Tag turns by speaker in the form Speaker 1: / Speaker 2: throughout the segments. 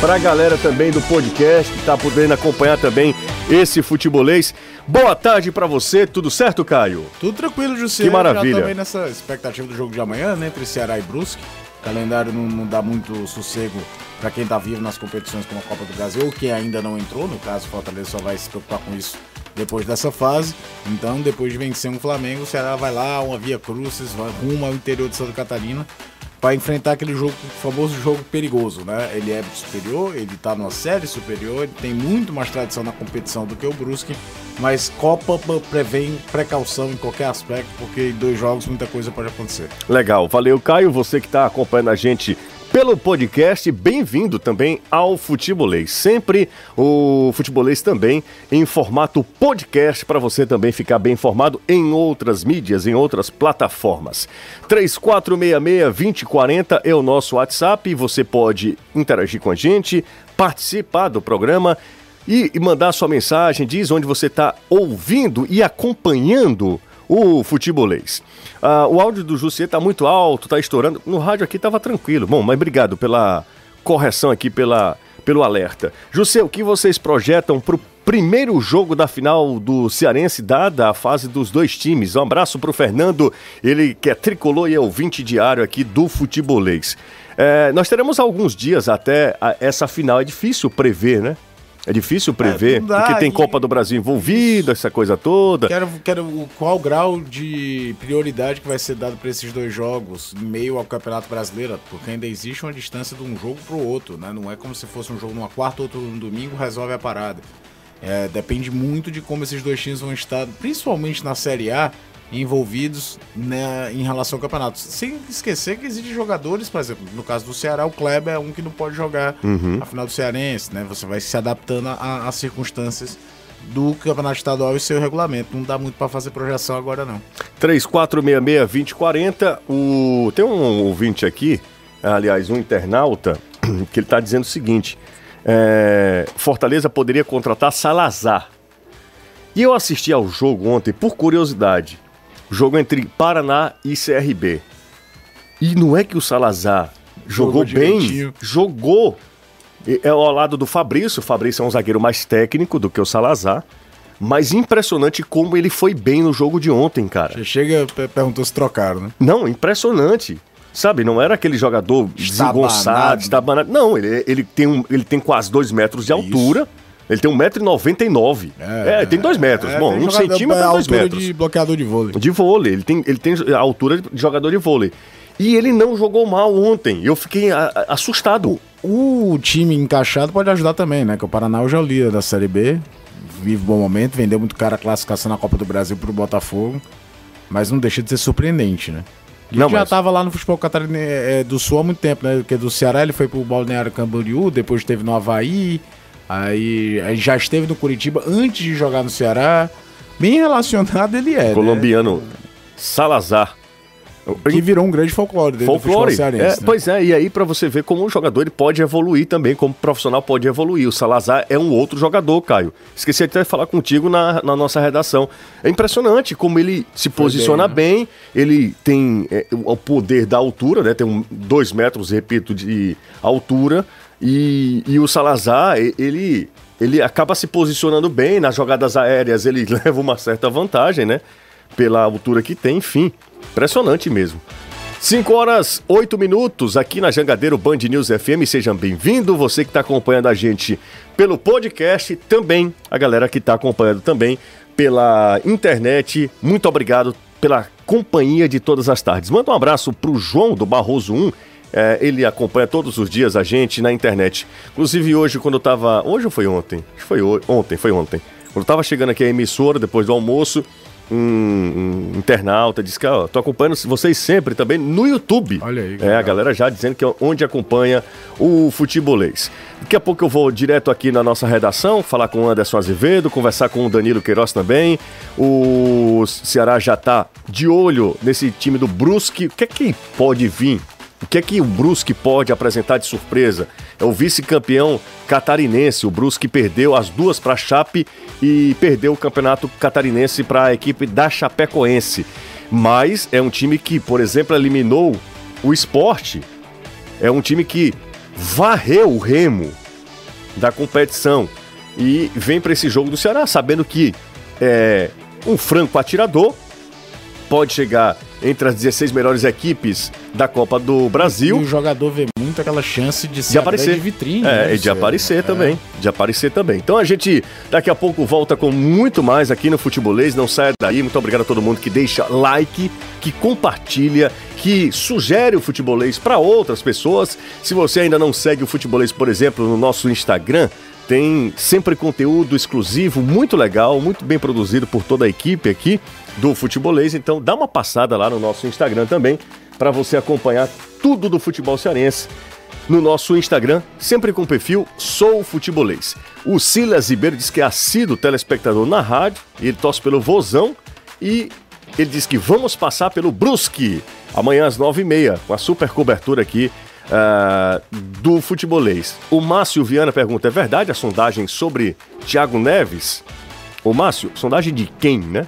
Speaker 1: para a galera também do podcast que tá podendo acompanhar também esse futebolês. Boa tarde para você, tudo certo, Caio?
Speaker 2: Tudo tranquilo, José.
Speaker 1: Que maravilha. Já
Speaker 2: também nessa expectativa do jogo de amanhã, né, entre Ceará e Brusque. O calendário não, não dá muito sossego para quem tá vivo nas competições como a Copa do Brasil ou quem ainda não entrou, no caso, o Fortaleza só vai se preocupar com isso depois dessa fase. Então, depois de vencer um Flamengo, o Ceará vai lá, uma via Cruzes, vai rumo ao interior de Santa Catarina para enfrentar aquele jogo, famoso jogo perigoso, né? Ele é superior, ele tá numa série superior, ele tem muito mais tradição na competição do que o Brusque, mas Copa prevém precaução em qualquer aspecto, porque em dois jogos muita coisa pode acontecer.
Speaker 1: Legal, valeu Caio, você que está acompanhando a gente pelo podcast. Bem-vindo também ao Futebolês. Sempre o Futebolês também em formato podcast para você também ficar bem informado em outras mídias, em outras plataformas. 3466-2040 é o nosso WhatsApp. Você pode interagir com a gente, participar do programa e mandar sua mensagem. Diz onde você está ouvindo e acompanhando o futebolês. Ah, o áudio do Jussier tá muito alto, tá estourando. No rádio aqui tava tranquilo. Bom, mas obrigado pela correção aqui, pela, pelo alerta. Jussier, o que vocês projetam pro primeiro jogo da final do Cearense, dada a fase dos dois times? Um abraço pro Fernando, ele que é tricolor e é ouvinte diário aqui do futebolês. É, nós teremos alguns dias até essa final, é difícil prever, né? É difícil prever, é, dá, porque tem Copa do Brasil envolvida, essa coisa toda.
Speaker 2: Quero, quero qual grau de prioridade que vai ser dado para esses dois jogos em meio ao Campeonato Brasileiro, porque ainda existe uma distância de um jogo para o outro, né? Não é como se fosse um jogo numa quarta, outro no domingo, resolve a parada. É, depende muito de como esses dois times vão estar, principalmente na Série A, envolvidos né, em relação ao campeonato. Sem esquecer que existem jogadores, por exemplo, no caso do Ceará, o Kleber é um que não pode jogar uhum. a final do Cearense, né? Você vai se adaptando às circunstâncias do campeonato estadual e seu regulamento. Não dá muito para fazer projeção agora, não.
Speaker 1: 3466-2040. O... Tem um ouvinte aqui, aliás, um internauta, que ele está dizendo o seguinte: é... Fortaleza poderia contratar Salazar. E eu assisti ao jogo ontem por curiosidade. Jogo entre Paraná e CRB. E não é que o Salazar jogou, jogou bem, direitinho. jogou. É ao lado do Fabrício. O Fabrício é um zagueiro mais técnico do que o Salazar. Mas impressionante como ele foi bem no jogo de ontem, cara.
Speaker 2: Você chega e perguntou se trocaram, né?
Speaker 1: Não, impressionante. Sabe, não era aquele jogador desengonçado, estabanado. Não, ele, ele, tem um, ele tem quase dois metros de altura. Isso. Ele tem 1,99m. É, é, tem 2 metros. É, Bom, um centímetro é 2 metros.
Speaker 2: de bloqueador de vôlei.
Speaker 1: De vôlei. Ele tem, ele tem a altura de jogador de vôlei. E ele não jogou mal ontem. Eu fiquei a, a, assustado.
Speaker 2: O, o, time encaixado pode ajudar também, né? Que o Paraná hoje é o líder da Série B. Vive bom momento. Vendeu muito cara a classificação na Copa do Brasil pro Botafogo. Mas não deixa de ser surpreendente, né? Ele não, já estava mas... lá no futebol catarinense é, do Sul há muito tempo, né? Porque do Ceará ele foi pro Balneário Camboriú, depois teve no Havaí. Aí, aí já esteve no Curitiba antes de jogar no Ceará. Bem relacionado ele é. Né?
Speaker 1: Colombiano né? Salazar.
Speaker 2: Que virou um grande folclore dele
Speaker 1: folclore. Cearense, é, né? Pois é, e aí para você ver como um jogador ele pode evoluir também, como profissional pode evoluir. O Salazar é um outro jogador, Caio. Esqueci até de falar contigo na, na nossa redação. É impressionante como ele se Foi posiciona bem, né? bem, ele tem é, o poder da altura, né? Tem um, dois metros, repito, de altura. E, e o Salazar, ele, ele acaba se posicionando bem nas jogadas aéreas, ele leva uma certa vantagem, né? Pela altura que tem, enfim. Impressionante mesmo. 5 horas 8 minutos aqui na Jangadeiro Band News FM. Seja bem-vindo, você que está acompanhando a gente pelo podcast, também a galera que está acompanhando também pela internet. Muito obrigado pela companhia de todas as tardes. Manda um abraço para o João do Barroso 1 é, ele acompanha todos os dias a gente na internet. Inclusive hoje, quando eu tava. Hoje ou foi ontem? Acho que foi ontem, foi ontem. Quando eu tava chegando aqui à emissora, depois do almoço, um, um internauta disse que ó, tô acompanhando vocês sempre também no YouTube.
Speaker 2: Olha aí.
Speaker 1: É, a galera já dizendo que é onde acompanha o futebolês. Daqui a pouco eu vou direto aqui na nossa redação, falar com o Anderson Azevedo, conversar com o Danilo Queiroz também. O Ceará já tá de olho nesse time do Brusque. O que é que pode vir o que é que o Brusque pode apresentar de surpresa? É o vice-campeão catarinense. O Brusque perdeu as duas para a Chape e perdeu o campeonato catarinense para a equipe da Chapecoense. Mas é um time que, por exemplo, eliminou o esporte. É um time que varreu o Remo da competição. E vem para esse jogo do Ceará sabendo que é um franco atirador, pode chegar entre as 16 melhores equipes da Copa do Brasil.
Speaker 2: E o jogador vê muito aquela chance de
Speaker 1: de aparecer.
Speaker 2: de vitrine.
Speaker 1: É,
Speaker 2: né,
Speaker 1: e de aparecer
Speaker 2: é.
Speaker 1: também. De aparecer também. Então a gente daqui a pouco volta com muito mais aqui no Futebolês. Não saia daí. Muito obrigado a todo mundo que deixa like, que compartilha, que sugere o Futebolês para outras pessoas. Se você ainda não segue o Futebolês, por exemplo, no nosso Instagram, tem sempre conteúdo exclusivo, muito legal, muito bem produzido por toda a equipe aqui do Futebolês. Então dá uma passada lá no nosso Instagram também para você acompanhar tudo do futebol cearense no nosso Instagram, sempre com o perfil Sou Futebolês. O Silas Ribeiro diz que é assíduo telespectador na rádio, ele torce pelo Vozão e ele diz que vamos passar pelo Brusque amanhã às nove e meia, com a super cobertura aqui uh, do futebolês. O Márcio Viana pergunta: é verdade a sondagem sobre Thiago Neves? Ô Márcio, sondagem de quem, né?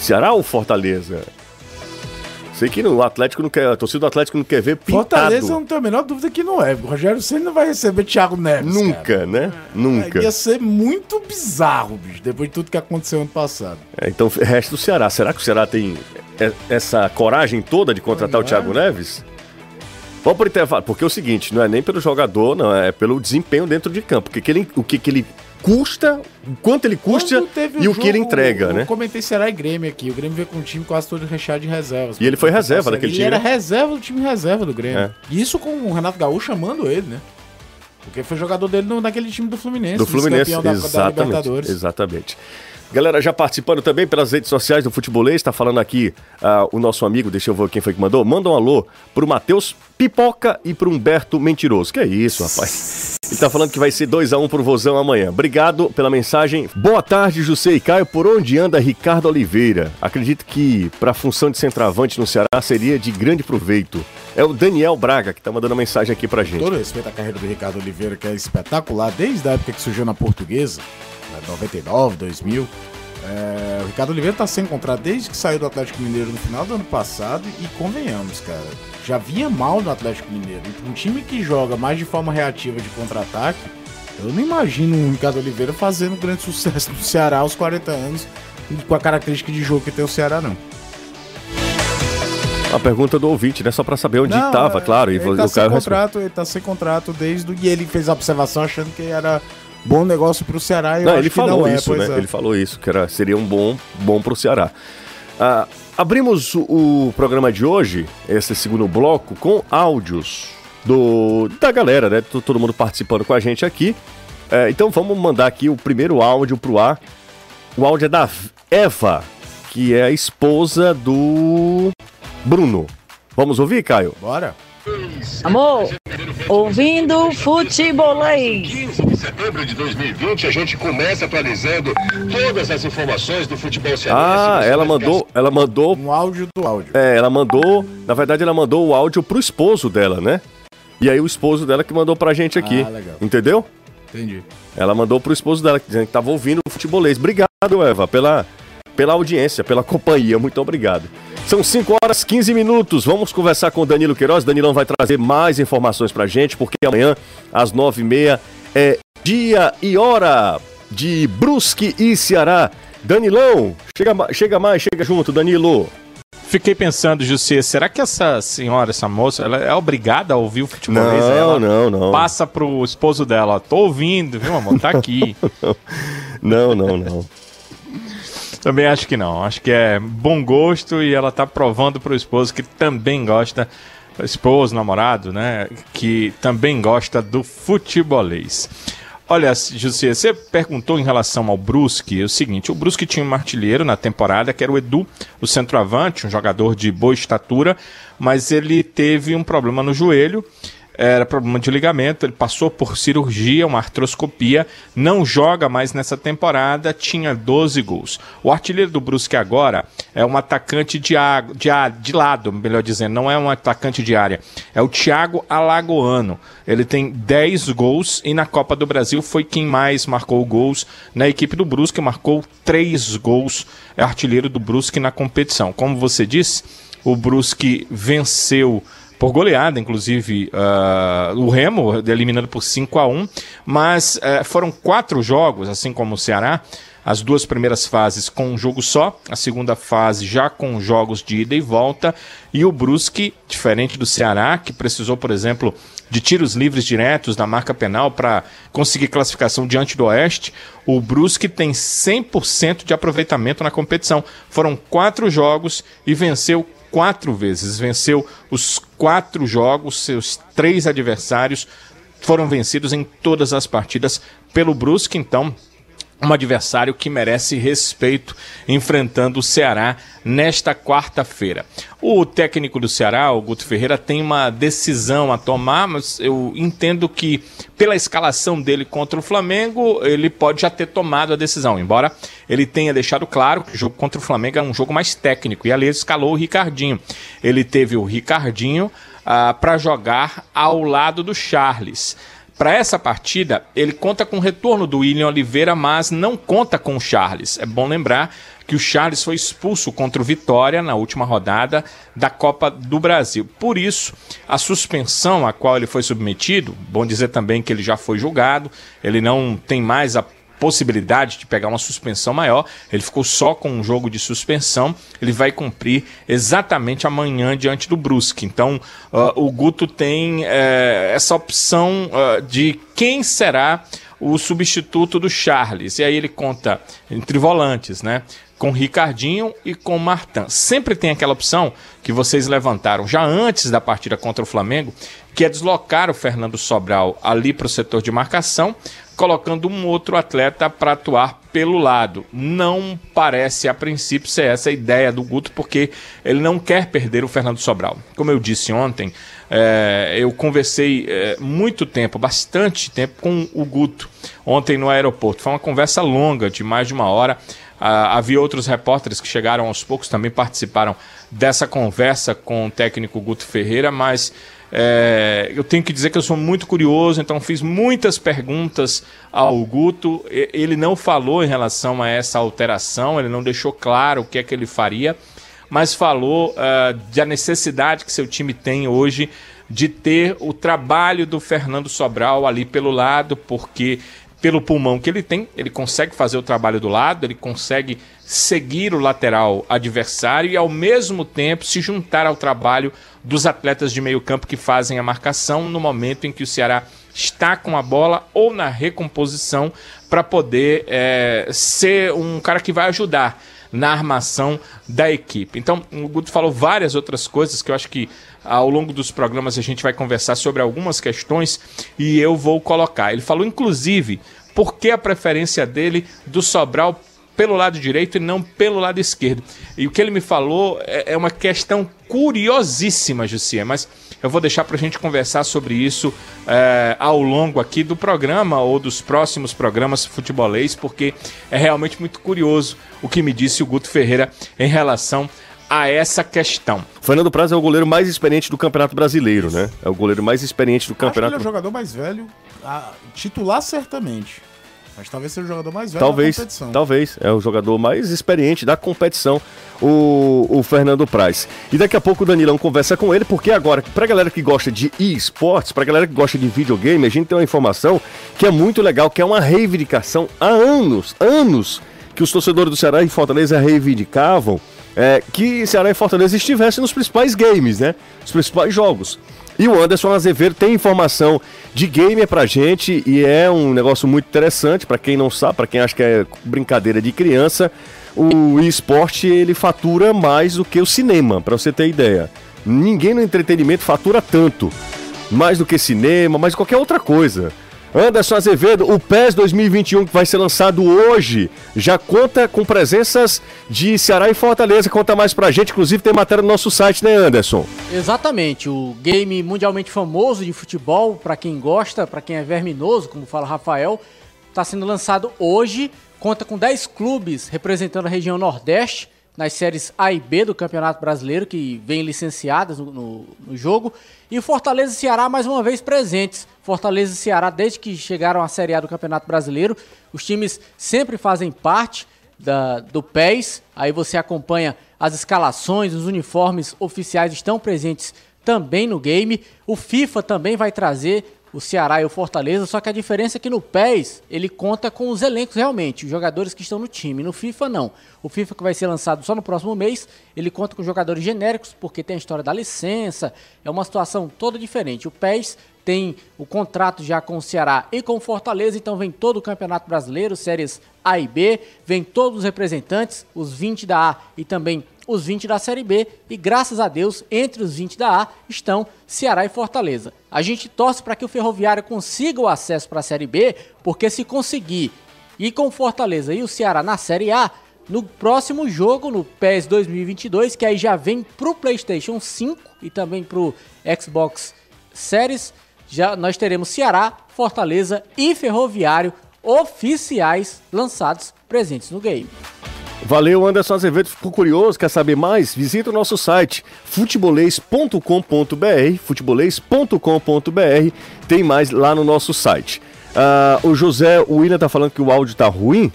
Speaker 1: Ceará ou Fortaleza? Sei que no Atlético não quer, a torcida do Atlético não quer ver pintado.
Speaker 2: Fortaleza, eu não tenho a menor dúvida que não é. O Rogério Senna não vai receber Thiago Neves.
Speaker 1: Nunca,
Speaker 2: cara.
Speaker 1: né? Nunca.
Speaker 2: Ia ser muito bizarro, bicho, depois de tudo que aconteceu ano passado.
Speaker 1: É, então, resto do Ceará. Será que o Ceará tem é, essa coragem toda de contratar o Thiago Neves? Vamos pro intervalo, porque é o seguinte, não é nem pelo jogador, não, é pelo desempenho dentro de campo. Porque que ele, o que, que ele custa, o quanto ele custa e o, o que ele entrega,
Speaker 2: eu
Speaker 1: né?
Speaker 2: Eu comentei Ceará e Grêmio aqui. O Grêmio veio com um time quase todo recheado de reservas.
Speaker 1: E ele foi reserva daquele time.
Speaker 2: Ele era
Speaker 1: né?
Speaker 2: reserva do time reserva do Grêmio.
Speaker 1: É.
Speaker 2: Isso com o Renato Gaúcho chamando ele, né? Porque foi jogador dele no, naquele time do Fluminense.
Speaker 1: Do Fluminense,
Speaker 2: da, da
Speaker 1: exatamente.
Speaker 2: Libertadores.
Speaker 1: Exatamente. Galera, já participando também pelas redes sociais do Futebolês, está falando aqui uh, o nosso amigo, deixa eu ver quem foi que mandou. Manda um alô pro Matheus Pipoca e pro Humberto Mentiroso. Que é isso, rapaz? Ele tá falando que vai ser 2x1 um pro Vozão amanhã. Obrigado pela mensagem. Boa tarde, José e Caio. Por onde anda Ricardo Oliveira? Acredito que para a função de centroavante no Ceará seria de grande proveito. É o Daniel Braga que tá mandando mensagem aqui pra gente.
Speaker 2: Todo respeito à carreira do Ricardo Oliveira, que é espetacular, desde a época que surgiu na portuguesa. 99, 2000. É, o Ricardo Oliveira tá sem contrato desde que saiu do Atlético Mineiro no final do ano passado e convenhamos, cara, já vinha mal no Atlético Mineiro. Um time que joga mais de forma reativa de contra-ataque, eu não imagino o Ricardo Oliveira fazendo grande sucesso no Ceará aos 40 anos com a característica de jogo que tem o Ceará, não.
Speaker 1: A pergunta do ouvinte, né? Só para saber onde estava,
Speaker 2: é,
Speaker 1: claro. E
Speaker 2: ele, tá sem contrato, ele tá sem contrato desde. E ele fez a observação achando que era bom negócio para o Ceará. E
Speaker 1: não,
Speaker 2: eu
Speaker 1: ele falou
Speaker 2: não
Speaker 1: isso,
Speaker 2: é,
Speaker 1: né?
Speaker 2: É.
Speaker 1: Ele falou isso, que era, seria um bom, bom para o Ceará. Ah, abrimos o, o, programa de hoje, esse segundo bloco, com áudios do, da galera, né? Todo mundo participando com a gente aqui. É, então vamos mandar aqui o primeiro áudio pro ar. O áudio é da Eva, que é a esposa do Bruno. Vamos ouvir, Caio?
Speaker 2: Bora.
Speaker 3: Amor, ouvindo futebolês.
Speaker 4: 15 de setembro de 2020, a gente começa atualizando todas as informações do futebol cearense.
Speaker 1: Ah, ela mandou, ela mandou
Speaker 2: um áudio do áudio.
Speaker 1: É, ela mandou, na verdade ela mandou o áudio pro esposo dela, né? E aí o esposo dela que mandou pra gente aqui.
Speaker 2: Ah, legal.
Speaker 1: Entendeu?
Speaker 2: Entendi.
Speaker 1: Ela mandou pro esposo dela dizendo que tava ouvindo o futebolês. Obrigado, Eva, pela pela audiência, pela companhia. Muito obrigado. São 5 horas 15 minutos. Vamos conversar com o Danilo Queiroz. Danilão vai trazer mais informações pra gente, porque amanhã, às 9h30, é dia e hora de Brusque e Ceará. Danilão, chega, chega mais, chega junto, Danilo.
Speaker 5: Fiquei pensando, José, será que essa senhora, essa moça, ela é obrigada a ouvir o futebolês?
Speaker 1: Não,
Speaker 5: ela
Speaker 1: não, não.
Speaker 5: Passa pro esposo dela, tô ouvindo, viu, amor? Tá aqui.
Speaker 1: não, não, não.
Speaker 5: Também acho que não. Acho que é bom gosto e ela tá provando pro esposo que também gosta, esposo, namorado, né? Que também gosta do futebolês. Olha, José, você perguntou em relação ao Brusque, é o seguinte, o Brusque tinha um artilheiro na temporada, que era o Edu, o centroavante, um jogador de boa estatura, mas ele teve um problema no joelho, era problema de ligamento, ele passou por cirurgia, uma artroscopia, não joga mais nessa temporada, tinha 12 gols. O artilheiro do Brusque agora é um atacante de, de, de lado, melhor dizendo, não é um atacante de área, é o Thiago Alagoano. Ele tem 10 gols e na Copa do Brasil foi quem mais marcou gols na equipe do Brusque, marcou 3 gols, é artilheiro do Brusque na competição. Como você disse, o Brusque venceu por goleada, inclusive uh, o Remo eliminando por 5 a 1 mas uh, foram quatro jogos, assim como o Ceará, as duas primeiras fases com um jogo só, a segunda fase já com jogos de ida e volta, e o Brusque, diferente do Ceará, que precisou, por exemplo, de tiros livres diretos na marca penal para conseguir classificação diante do Oeste, o Brusque tem 100% de aproveitamento na competição. Foram quatro jogos e venceu quatro vezes. Venceu os quatro jogos, seus três adversários foram vencidos em todas as partidas pelo Brusque, então um adversário que merece respeito enfrentando o Ceará nesta quarta-feira. O técnico do Ceará, o Guto Ferreira, tem uma decisão a tomar, mas eu entendo que pela escalação dele contra o Flamengo, ele pode já ter tomado a decisão, embora ele tenha deixado claro que o jogo contra o Flamengo é um jogo mais técnico e ali ele escalou o Ricardinho. Ele teve o Ricardinho ah, para jogar ao lado do Charles. Para essa partida, ele conta com o retorno do William Oliveira, mas não conta com o Charles. É bom lembrar que o Charles foi expulso contra o Vitória na última rodada da Copa do Brasil. Por isso, a suspensão a qual ele foi submetido, bom dizer também que ele já foi julgado, ele não tem mais a possibilidade de pegar uma suspensão maior. Ele ficou só com um jogo de suspensão. Ele vai cumprir exatamente amanhã diante do Brusque. Então, uh, o Guto tem uh, essa opção uh, de quem será o substituto do Charles. E aí ele conta entre volantes, né? Com Ricardinho e com Martin. Sempre tem aquela opção que vocês levantaram já antes da partida contra o Flamengo, que é deslocar o Fernando Sobral ali para o setor de marcação colocando um outro atleta para atuar pelo lado. Não parece, a princípio, ser essa a ideia do Guto, porque ele não quer perder o Fernando Sobral. Como eu disse ontem, é, eu conversei é, muito tempo, bastante tempo, com o Guto ontem no aeroporto. Foi uma conversa longa, de mais de uma hora. Ah, havia outros repórteres que chegaram aos poucos, também participaram dessa conversa com o técnico Guto Ferreira, mas é, eu tenho que dizer que eu sou muito curioso, então fiz muitas perguntas ao Guto. Ele não falou em relação a essa alteração, ele não deixou claro o que é que ele faria, mas falou uh, da necessidade que seu time tem hoje de ter o trabalho do Fernando Sobral ali pelo lado, porque pelo pulmão que ele tem, ele consegue fazer o trabalho do lado, ele consegue seguir o lateral adversário e ao mesmo tempo se juntar ao trabalho dos atletas de meio campo que fazem a marcação no momento em que o Ceará está com a bola ou na recomposição para poder é, ser um cara que vai ajudar na armação da equipe. Então, o Guto falou várias outras coisas que eu acho que ao longo dos programas a gente vai conversar sobre algumas questões e eu vou colocar. Ele falou, inclusive, por que a preferência dele do Sobral pelo lado direito e não pelo lado esquerdo. E o que ele me falou é, é uma questão curiosíssima, Jussia, mas eu vou deixar para a gente conversar sobre isso é, ao longo aqui do programa ou dos próximos programas futebolês, porque é realmente muito curioso o que me disse o Guto Ferreira em relação a essa questão.
Speaker 1: Fernando Praz é o goleiro mais experiente do Campeonato Brasileiro, né? É o goleiro mais experiente do Campeonato.
Speaker 2: Acho que ele é o jogador mais velho, a, titular certamente. Mas talvez seja o jogador mais velho
Speaker 1: talvez,
Speaker 2: da competição.
Speaker 1: Talvez, é o jogador mais experiente da competição, o, o Fernando Praz. E daqui a pouco o Danilão conversa com ele, porque agora, pra galera que gosta de esportes, pra galera que gosta de videogame, a gente tem uma informação que é muito legal, que é uma reivindicação há anos, anos, que os torcedores do Ceará e Fortaleza reivindicavam é, que Ceará e Fortaleza estivessem nos principais games, né? Os principais jogos. E o Anderson Azevedo tem informação de gamer pra gente e é um negócio muito interessante para quem não sabe, para quem acha que é brincadeira de criança. O esporte ele fatura mais do que o cinema, para você ter ideia. Ninguém no entretenimento fatura tanto, mais do que cinema, mais qualquer outra coisa. Anderson Azevedo, o PES 2021 que vai ser lançado hoje, já conta com presenças de Ceará e Fortaleza. Conta mais pra gente, inclusive tem matéria no nosso site, né, Anderson?
Speaker 6: Exatamente, o game mundialmente famoso de futebol, para quem gosta, para quem é verminoso, como fala Rafael, está sendo lançado hoje. Conta com 10 clubes representando a região Nordeste nas séries A e B do Campeonato Brasileiro, que vêm licenciadas no, no, no jogo. E Fortaleza e Ceará mais uma vez presentes. Fortaleza e Ceará, desde que chegaram à Série A do Campeonato Brasileiro, os times sempre fazem parte da, do PES. Aí você acompanha as escalações, os uniformes oficiais estão presentes também no game. O FIFA também vai trazer o Ceará e o Fortaleza, só que a diferença é que no PES ele conta com os elencos realmente, os jogadores que estão no time. No FIFA não. O FIFA que vai ser lançado só no próximo mês, ele conta com jogadores genéricos, porque tem a história da licença, é uma situação toda diferente. O PES tem o contrato já com o Ceará e com o Fortaleza, então vem todo o Campeonato Brasileiro, séries A e B, vem todos os representantes, os 20 da A e também os 20 da Série B e graças a Deus, entre os 20 da A estão Ceará e Fortaleza. A gente torce para que o Ferroviário consiga o acesso para a Série B, porque se conseguir ir com o Fortaleza e o Ceará na Série A, no próximo jogo, no PES 2022, que aí já vem pro PlayStation 5 e também pro Xbox Series, já nós teremos Ceará, Fortaleza e Ferroviário oficiais lançados presentes no game.
Speaker 1: Valeu, Anderson Azevedo. Ficou curioso? Quer saber mais? Visita o nosso site futebolês.com.br. Futebolês.com.br. Tem mais lá no nosso site. Uh, o José o William tá falando que o áudio tá ruim.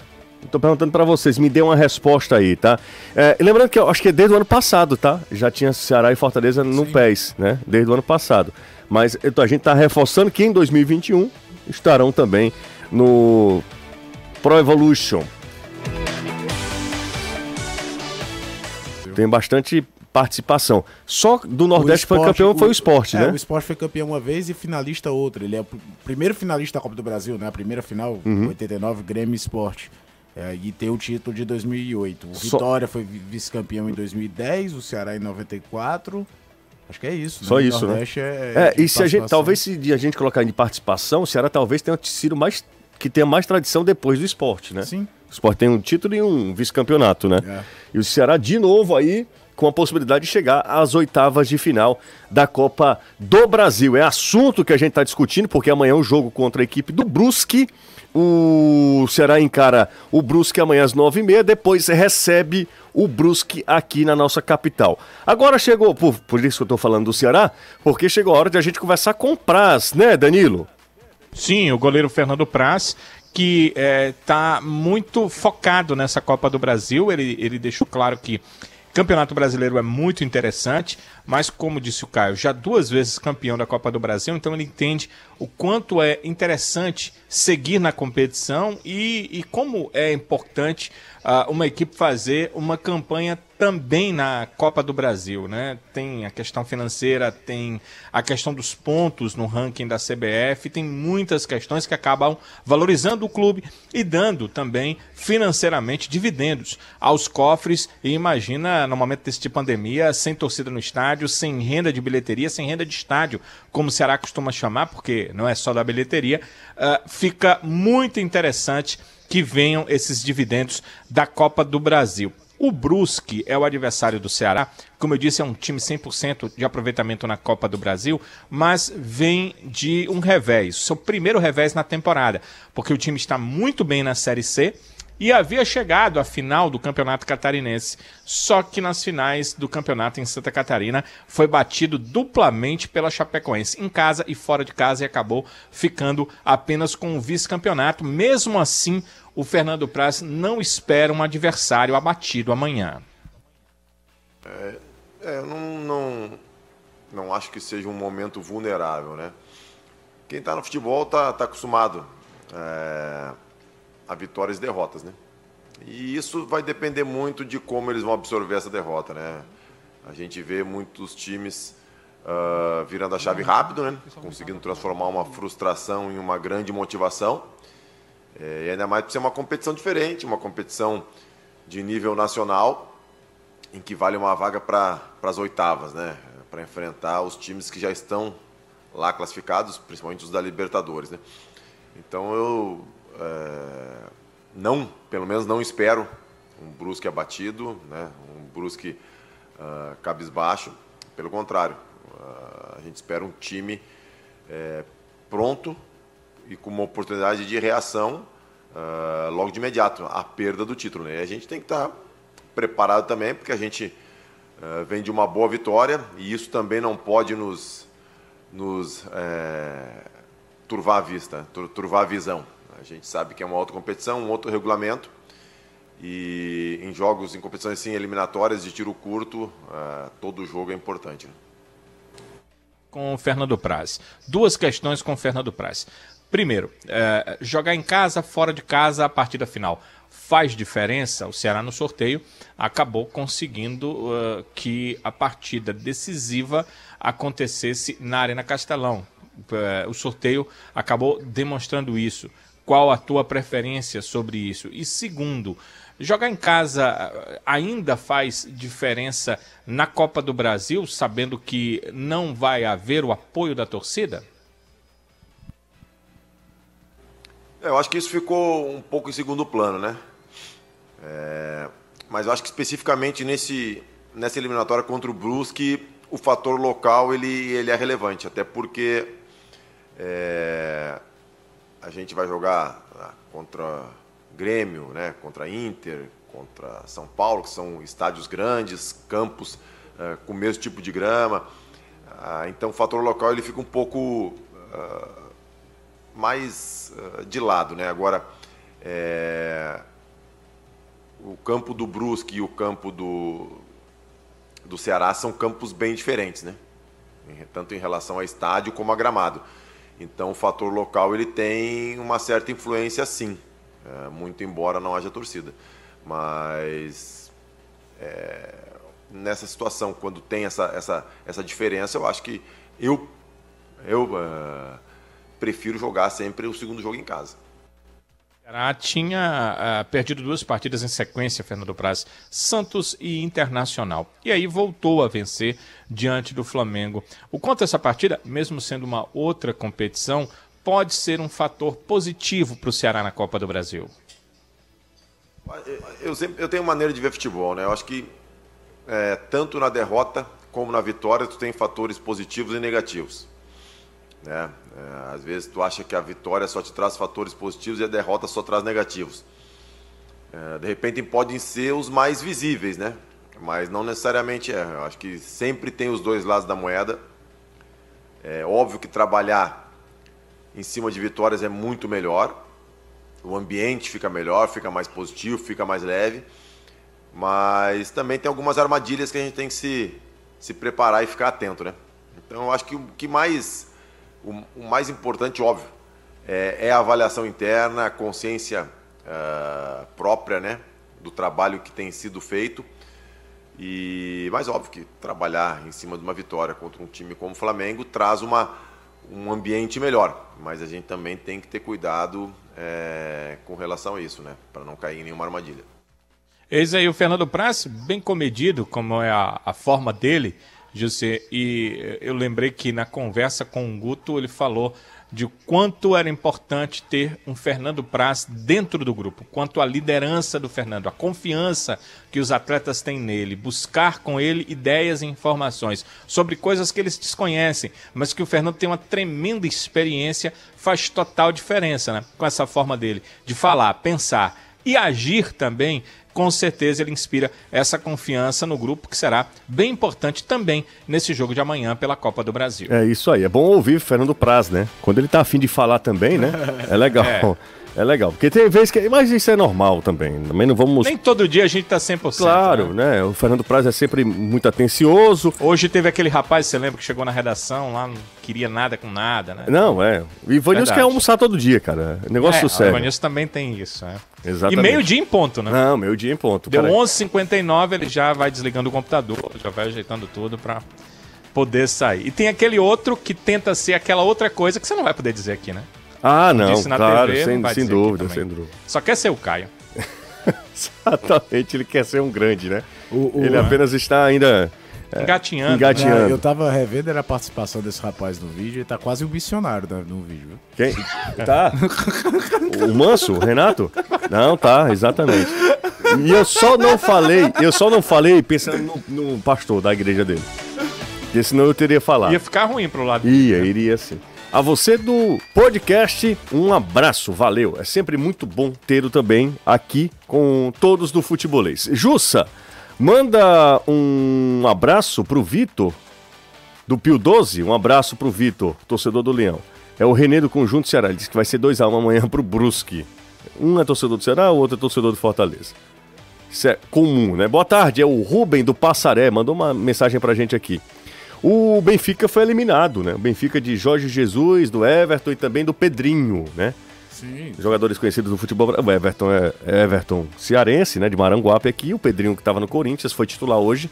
Speaker 1: Tô perguntando para vocês, me dê uma resposta aí, tá? É, lembrando que eu acho que é desde o ano passado, tá? Já tinha Ceará e Fortaleza no Sim. PES, né? Desde o ano passado. Mas então, a gente tá reforçando que em 2021 estarão também no Pro Evolution. Tem bastante participação. Só do Nordeste esporte, foi campeão o, foi o esporte,
Speaker 2: é,
Speaker 1: né?
Speaker 2: O esporte foi campeão uma vez e finalista outra. Ele é o primeiro finalista da Copa do Brasil, né? A primeira final, uhum. 89, Grêmio Esporte. É, e tem o título de 2008. O Só... Vitória foi vice-campeão em 2010, o Ceará em 94. Acho que é isso.
Speaker 1: Né? Só isso, né? É, é e se a gente, talvez se a gente colocar em participação, o Ceará talvez tenha sido mais que tenha mais tradição depois do esporte, né?
Speaker 2: Sim.
Speaker 1: O esporte tem um título e um vice-campeonato, né? É. E o Ceará, de novo, aí com a possibilidade de chegar às oitavas de final da Copa do Brasil. É assunto que a gente está discutindo, porque amanhã é o um jogo contra a equipe do Brusque. O Ceará encara o Brusque amanhã às nove e meia, depois recebe o Brusque aqui na nossa capital. Agora chegou, por, por isso que eu estou falando do Ceará, porque chegou a hora de a gente conversar com o Praz, né, Danilo?
Speaker 5: Sim, o goleiro Fernando Praz, que está é, muito focado nessa Copa do Brasil. Ele, ele deixou claro que Campeonato Brasileiro é muito interessante, mas como disse o Caio, já duas vezes campeão da Copa do Brasil, então ele entende o quanto é interessante seguir na competição e, e como é importante uh, uma equipe fazer uma campanha também na Copa do Brasil, né? Tem a questão financeira, tem a questão dos pontos no ranking da CBF, tem muitas questões que acabam valorizando o clube e dando também financeiramente dividendos aos cofres. E imagina, no momento desse de pandemia, sem torcida no estádio, sem renda de bilheteria, sem renda de estádio, como o Ceará costuma chamar, porque não é só da bilheteria, uh, fica muito interessante que venham esses dividendos da Copa do Brasil. O Brusque é o adversário do Ceará. Como eu disse, é um time 100% de aproveitamento na Copa do Brasil, mas vem de um revés, seu primeiro revés na temporada, porque o time está muito bem na Série C e havia chegado à final do Campeonato Catarinense. Só que nas finais do campeonato em Santa Catarina foi batido duplamente pela Chapecoense, em casa e fora de casa, e acabou ficando apenas com o vice-campeonato. Mesmo assim, o Fernando Praz não espera um adversário abatido amanhã.
Speaker 7: É, é, eu não, não, não acho que seja um momento vulnerável, né? Quem está no futebol está tá acostumado é, a vitórias e derrotas, né? E isso vai depender muito de como eles vão absorver essa derrota, né? A gente vê muitos times uh, virando a chave rápido, né? Conseguindo transformar uma frustração em uma grande motivação. É, e ainda mais por ser uma competição diferente, uma competição de nível nacional, em que vale uma vaga para as oitavas, né? Para enfrentar os times que já estão lá classificados, principalmente os da Libertadores, né? Então eu é, não, pelo menos não espero um Brusque abatido, né? Um Brusque uh, cabisbaixo. Pelo contrário, uh, a gente espera um time é, pronto e com uma oportunidade de reação uh, logo de imediato, a perda do título. Né? E a gente tem que estar tá preparado também, porque a gente uh, vem de uma boa vitória e isso também não pode nos, nos é, turvar a vista, turvar a visão. A gente sabe que é uma outra competição, um outro regulamento. E em jogos, em competições assim, eliminatórias de tiro curto, uh, todo jogo é importante. Né?
Speaker 5: com o Fernando Praz. Duas questões com o Fernando Praz. Primeiro, é, jogar em casa, fora de casa, a partida final faz diferença? O Ceará no sorteio acabou conseguindo uh, que a partida decisiva acontecesse na Arena Castelão. Uh, o sorteio acabou demonstrando isso. Qual a tua preferência sobre isso? E segundo, jogar em casa uh, ainda faz diferença na Copa do Brasil, sabendo que não vai haver o apoio da torcida?
Speaker 7: É, eu acho que isso ficou um pouco em segundo plano, né? É, mas eu acho que especificamente nesse, nessa eliminatória contra o Brusque, o fator local ele, ele é relevante, até porque é, a gente vai jogar ah, contra Grêmio, né, contra Inter, contra São Paulo, que são estádios grandes, campos é, com o mesmo tipo de grama. Ah, então o fator local ele fica um pouco ah, mais de lado. Né? Agora, é, o campo do Brusque e o campo do, do Ceará são campos bem diferentes, né? Tanto em relação a estádio como a gramado. Então o fator local ele tem uma certa influência sim, é, muito embora não haja torcida. Mas é, nessa situação, quando tem essa, essa, essa diferença, eu acho que eu, eu uh, prefiro jogar sempre o segundo jogo em casa.
Speaker 5: Ceará tinha uh, perdido duas partidas em sequência, Fernando Praz, Santos e Internacional. E aí voltou a vencer diante do Flamengo. O quanto essa partida, mesmo sendo uma outra competição, pode ser um fator positivo para o Ceará na Copa do Brasil?
Speaker 7: Eu, sempre, eu tenho maneira de ver futebol, né? Eu acho que é, tanto na derrota como na vitória, tu tem fatores positivos e negativos. Né? É, às vezes tu acha que a vitória só te traz fatores positivos e a derrota só traz negativos. É, de repente podem ser os mais visíveis, né? Mas não necessariamente é. Eu acho que sempre tem os dois lados da moeda. É óbvio que trabalhar em cima de vitórias é muito melhor. O ambiente fica melhor, fica mais positivo, fica mais leve. Mas também tem algumas armadilhas que a gente tem que se, se preparar e ficar atento, né? Então eu acho que o que mais o, o mais importante, óbvio, é, é, a avaliação interna, a consciência uh, própria né, do trabalho que tem sido feito. E mais óbvio que trabalhar em cima de uma vitória contra um time como o Flamengo traz uma, um ambiente melhor, mas a gente também tem que ter cuidado é, com relação a isso, né, para não cair em nenhuma armadilha.
Speaker 5: Eis aí o Fernando Praz, bem comedido, como é a, a forma dele, José, e eu lembrei que na conversa com o Guto ele falou de quanto era importante ter um Fernando Praz dentro do grupo, quanto a liderança do Fernando, a confiança que os atletas têm nele, buscar com ele ideias e informações sobre coisas que eles desconhecem, mas que o Fernando tem uma tremenda experiência, faz total diferença, né? Com essa forma dele de falar, pensar e agir também com certeza ele inspira essa confiança no grupo, que será bem importante também nesse jogo de amanhã pela Copa do Brasil.
Speaker 1: É isso aí. É bom ouvir Fernando Praz, né? Quando ele tá afim de falar também, né? É legal. é. É legal, porque tem vezes que. Mas isso é normal também. Também não vamos.
Speaker 5: Nem todo dia a gente tá 100%.
Speaker 1: Claro, né? né? O Fernando Praz é sempre muito atencioso.
Speaker 5: Hoje teve aquele rapaz, você lembra, que chegou na redação lá, não queria nada com nada, né?
Speaker 1: Não, é. O Ivanilson quer almoçar todo dia, cara. Negócio é, sério. O
Speaker 5: Ivanilson também tem isso, né?
Speaker 1: Exatamente.
Speaker 5: E meio-dia em ponto, né?
Speaker 1: Não, meio-dia em ponto.
Speaker 5: Deu 11h59, ele já vai desligando o computador, já vai ajeitando tudo pra poder sair. E tem aquele outro que tenta ser aquela outra coisa que você não vai poder dizer aqui, né?
Speaker 1: Ah, não, claro, TV, sem, não sem dúvida, sem dúvida.
Speaker 5: Só quer ser o Caio.
Speaker 1: Exatamente, ele quer ser um grande, né? O, o, ele apenas está ainda
Speaker 5: é, engatinhando.
Speaker 2: engatinhando. Não, eu tava revendo a participação desse rapaz no vídeo e tá quase um missionário no vídeo.
Speaker 1: Quem? Tá? o Manso, o Renato? Não, tá, exatamente. E eu só não falei, eu só não falei pensando no, no pastor da igreja dele. Porque senão eu teria falado.
Speaker 5: Ia ficar ruim pro lado
Speaker 1: Ia, né? iria sim. A você do podcast, um abraço, valeu. É sempre muito bom tê-lo também aqui com todos do Futebolês. Jussa, manda um abraço pro Vitor, do Pio 12, um abraço pro Vitor, torcedor do Leão. É o Renê do Conjunto Ceará, ele disse que vai ser 2x1 um amanhã pro Brusque. Um é torcedor do Ceará, o outro é torcedor do Fortaleza. Isso é comum, né? Boa tarde, é o Rubem do Passaré, mandou uma mensagem pra gente aqui. O Benfica foi eliminado, né? O Benfica de Jorge Jesus, do Everton e também do Pedrinho, né?
Speaker 2: Sim.
Speaker 1: Jogadores conhecidos do futebol. O Everton é é Everton cearense, né? De Maranguape aqui. O Pedrinho que estava no Corinthians foi titular hoje.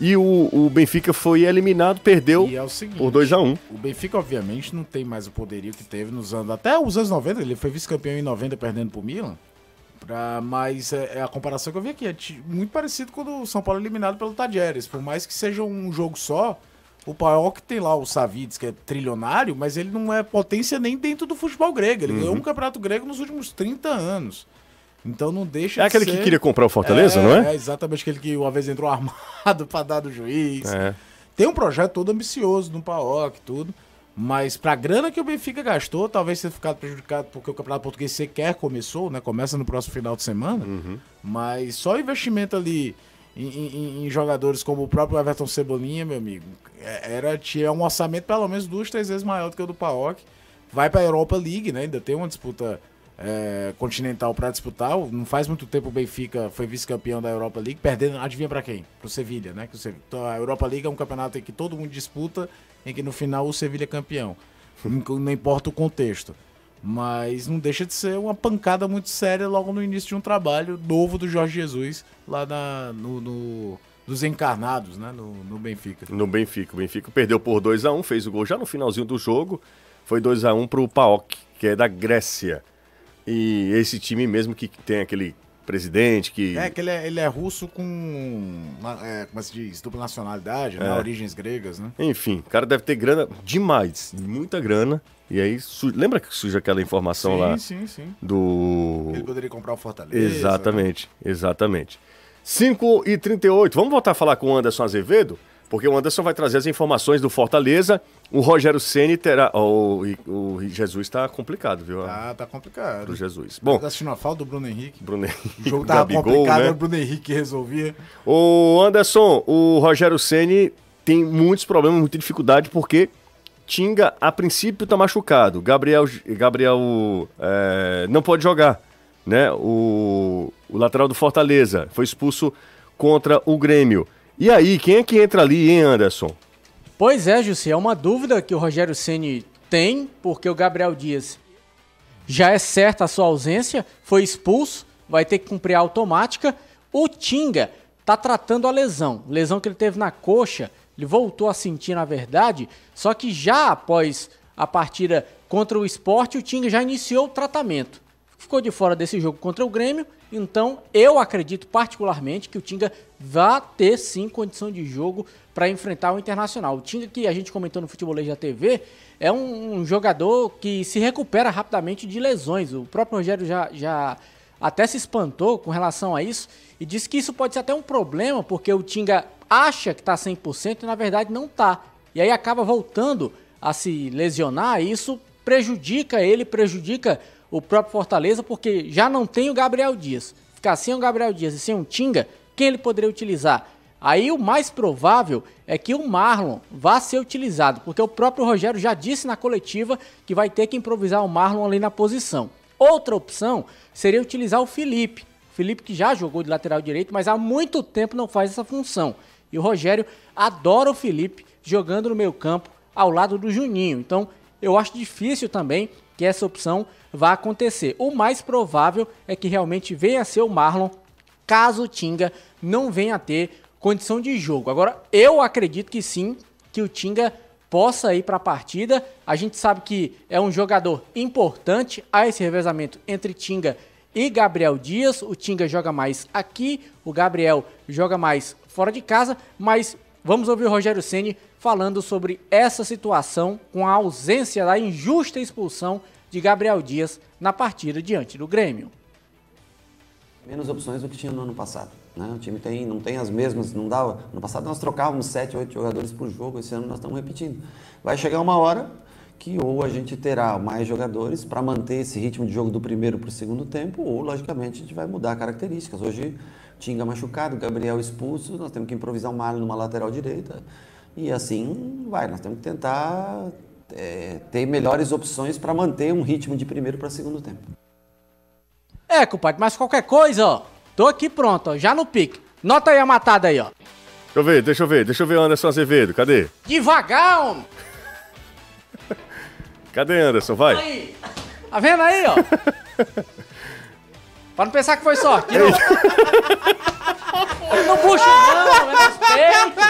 Speaker 1: E o, o Benfica foi eliminado, perdeu
Speaker 2: é seguinte,
Speaker 1: por 2 a 1
Speaker 2: O Benfica, obviamente, não tem mais o poderio que teve nos anos. Até os anos 90, ele foi vice-campeão em 90 perdendo pro Milan. Pra, mas é, é a comparação que eu vi aqui. É muito parecido com o São Paulo eliminado pelo Tadjeres. Por mais que seja um jogo só, o Paok tem lá o Savides, que é trilionário, mas ele não é potência nem dentro do futebol grego. Ele
Speaker 1: Uhum.
Speaker 2: ganhou um campeonato grego nos últimos 30 anos. Então não deixa
Speaker 1: É
Speaker 2: de
Speaker 1: aquele
Speaker 2: ser...
Speaker 1: que queria comprar o Fortaleza, não é?
Speaker 2: É, exatamente aquele que uma vez entrou armado pra dar do juiz.
Speaker 1: É.
Speaker 2: Tem um projeto todo ambicioso no PAOC e tudo. Mas pra grana que o Benfica gastou, talvez tenha ficado prejudicado porque o Campeonato Português sequer começou, né? Começa no próximo final de semana. Mas só o investimento ali em, em- jogadores como o próprio Everton Cebolinha, meu amigo, é- era, tinha um orçamento pelo menos duas, três vezes maior do que o do PAOC. Vai pra Europa League, né? Ainda tem uma disputa é, continental pra disputar. Não faz muito tempo o Benfica foi vice-campeão da Europa League, perdendo, adivinha pra quem? Sevilha, né? O Sevilha- então, a Europa League é um campeonato em que todo mundo disputa, em que no final o Sevilha é campeão. não importa o contexto. Mas não deixa de ser uma pancada muito séria logo no início de um trabalho novo do Jorge Jesus lá na, no, no- dos encarnados, né? No, no Benfica.
Speaker 1: No Benfica. O Benfica perdeu por 2 a 1 fez o gol já no finalzinho do jogo. Foi 2 a 1 pro PAOK, que é da Grécia. E esse time mesmo que tem aquele presidente que.
Speaker 2: É que ele é, ele é russo com, é, como se diz, dupla nacionalidade, né?
Speaker 1: É.
Speaker 2: Origens gregas, né?
Speaker 1: Enfim, o cara deve ter grana demais, muita grana. E aí, su- lembra que surge aquela informação
Speaker 2: sim,
Speaker 1: lá
Speaker 2: sim, sim.
Speaker 1: do.
Speaker 2: Ele poderia comprar o Fortaleza.
Speaker 1: Exatamente, exatamente. 5 e 38 Vamos voltar a falar com o Anderson Azevedo? Porque o Anderson vai trazer as informações do Fortaleza. O Rogério Ceni terá. O, o Jesus está complicado, viu?
Speaker 2: Tá, tá complicado.
Speaker 1: Pro Jesus. Bom,
Speaker 2: Tá assistindo a falta do Bruno Henrique.
Speaker 1: Bruno
Speaker 2: O jogo tava
Speaker 1: Gabigol,
Speaker 2: complicado,
Speaker 1: né?
Speaker 2: o Bruno Henrique que resolvia.
Speaker 1: Ô Anderson, o Rogério Ceni tem muitos problemas, muita dificuldade, porque Tinga, a princípio, tá machucado. Gabriel, Gabriel é, não pode jogar. Né? O, o lateral do Fortaleza foi expulso contra o Grêmio. E aí, quem é que entra ali, hein, Anderson?
Speaker 6: Pois é, Jussi, é uma dúvida que o Rogério Ceni tem, porque o Gabriel Dias já é certa a sua ausência, foi expulso, vai ter que cumprir a automática. O Tinga tá tratando a lesão, lesão que ele teve na coxa, ele voltou a sentir na verdade, só que já após a partida contra o esporte, o Tinga já iniciou o tratamento. Ficou de fora desse jogo contra o Grêmio, então eu acredito particularmente que o Tinga vai ter sim condição de jogo para enfrentar o Internacional. O Tinga que a gente comentou no Futebolês da TV é um, um jogador que se recupera rapidamente de lesões. O próprio Rogério já, já até se espantou com relação a isso e disse que isso pode ser até um problema porque o Tinga acha que está 100% e na verdade não está. E aí acaba voltando a se lesionar e isso prejudica ele, prejudica o próprio Fortaleza, porque já não tem o Gabriel Dias. Ficar sem o Gabriel Dias e sem um Tinga, quem ele poderia utilizar? Aí o mais provável é que o Marlon vá ser utilizado, porque o próprio Rogério já disse na coletiva que vai ter que improvisar o Marlon ali na posição. Outra opção seria utilizar o Felipe. O Felipe que já jogou de lateral direito, mas há muito tempo não faz essa função. E o Rogério adora o Felipe jogando no meio campo ao lado do Juninho. Então eu acho difícil também que essa opção vá acontecer. O mais provável é que realmente venha a ser o Marlon, caso o Tinga não venha a ter condição de jogo. Agora, eu acredito que sim, que o Tinga possa ir para a partida. A gente sabe que é um jogador importante a esse revezamento entre Tinga e Gabriel Dias. O Tinga joga mais aqui, o Gabriel joga mais fora de casa, mas vamos ouvir o Rogério Ceni falando sobre essa situação com a ausência da injusta expulsão de Gabriel Dias na partida diante do Grêmio.
Speaker 8: Menos opções do que tinha no ano passado. Né? O time tem, não tem as mesmas, não dava. No passado nós trocávamos 7, 8 jogadores por jogo, esse ano nós estamos repetindo. Vai chegar uma hora que ou a gente terá mais jogadores para manter esse ritmo de jogo do primeiro para o segundo tempo, ou logicamente a gente vai mudar características. Hoje, Tinga machucado, Gabriel expulso, nós temos que improvisar um malho numa lateral direita. E assim vai, nós temos que tentar é, ter melhores opções para manter um ritmo de primeiro para segundo tempo.
Speaker 6: É, compadre, mas qualquer coisa, ó, tô aqui pronto, ó, já no pique. Nota aí a matada aí, ó.
Speaker 1: eu ver, deixa eu ver, deixa eu ver o Anderson Azevedo. Cadê?
Speaker 6: Devagar, homem.
Speaker 1: Cadê Anderson? Vai.
Speaker 6: Aí. Tá vendo aí, ó? pra não pensar que foi sorte. de novo. Não puxa, não, é nos peitos.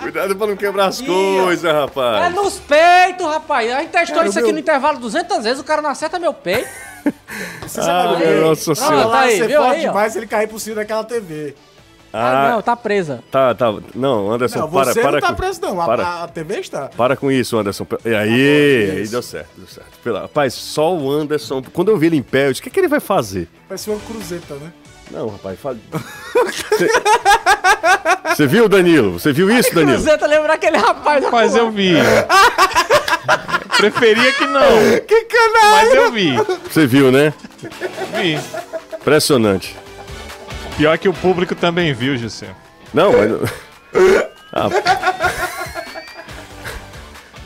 Speaker 1: Cuidado pra não quebrar as coisas,
Speaker 6: É
Speaker 1: rapaz.
Speaker 6: nos peitos, rapaz. A gente testou
Speaker 2: Cara,
Speaker 6: isso aqui
Speaker 2: meu-
Speaker 6: no intervalo 200 vezes, o cara não acerta meu peito.
Speaker 1: Ah,
Speaker 6: Aí.
Speaker 1: nossa
Speaker 6: Pronto.
Speaker 1: senhora.
Speaker 2: Lá
Speaker 6: aí,
Speaker 2: ser
Speaker 6: viu
Speaker 2: forte
Speaker 6: aí, ó?
Speaker 2: demais se ele cair por cima daquela TV.
Speaker 6: Ah,
Speaker 1: Ah,
Speaker 6: não, tá presa.
Speaker 1: tá, tá. Não, Anderson,
Speaker 2: Não,
Speaker 1: para,
Speaker 2: você
Speaker 1: para
Speaker 2: não tá
Speaker 1: com-
Speaker 2: preso, não. A,
Speaker 1: Para.
Speaker 2: a- a TV está.
Speaker 1: Para com isso, Anderson. E aí, aí deu certo, deu certo. Pela- Rapaz, só o Anderson. Quando eu vi ele em pé, eu disse: o que, que ele vai fazer?
Speaker 2: Parece uma cruzeta, né?
Speaker 1: Não, rapaz, fala. Você- Você viu, Danilo? Você viu isso, Danilo?
Speaker 6: Cruzeta lembra aquele rapaz
Speaker 5: Mas eu vi. Preferia que não.
Speaker 2: Que canal!
Speaker 5: Mas eu vi.
Speaker 1: Você viu, né?
Speaker 5: Vi.
Speaker 1: Impressionante.
Speaker 5: Pior que o público também viu, José.
Speaker 1: Não, mas. Ah.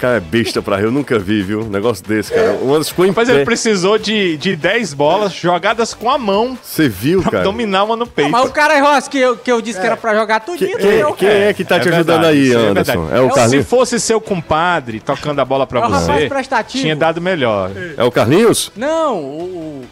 Speaker 1: Cara, é besta pra rir. Eu nunca vi, viu? Um negócio desse, cara. O Anderson ficou em
Speaker 5: Mas ele precisou de, de 10 bolas jogadas com a mão
Speaker 1: Você viu,
Speaker 5: pra
Speaker 1: cara?
Speaker 5: dominar uma no peito.
Speaker 6: Mas o cara errou as que eu, que eu disse que era pra jogar tudinho, tu
Speaker 1: Quem,
Speaker 6: errou.
Speaker 1: quem é que tá te
Speaker 5: É
Speaker 1: ajudando
Speaker 5: verdade,
Speaker 1: aí,
Speaker 5: isso
Speaker 1: Anderson?
Speaker 5: verdade.
Speaker 1: É o
Speaker 5: Se
Speaker 1: Carlinhos?
Speaker 5: fosse seu compadre tocando a bola pra
Speaker 6: É o
Speaker 5: você, tinha dado melhor.
Speaker 1: É o Carlinhos?
Speaker 6: Não, o.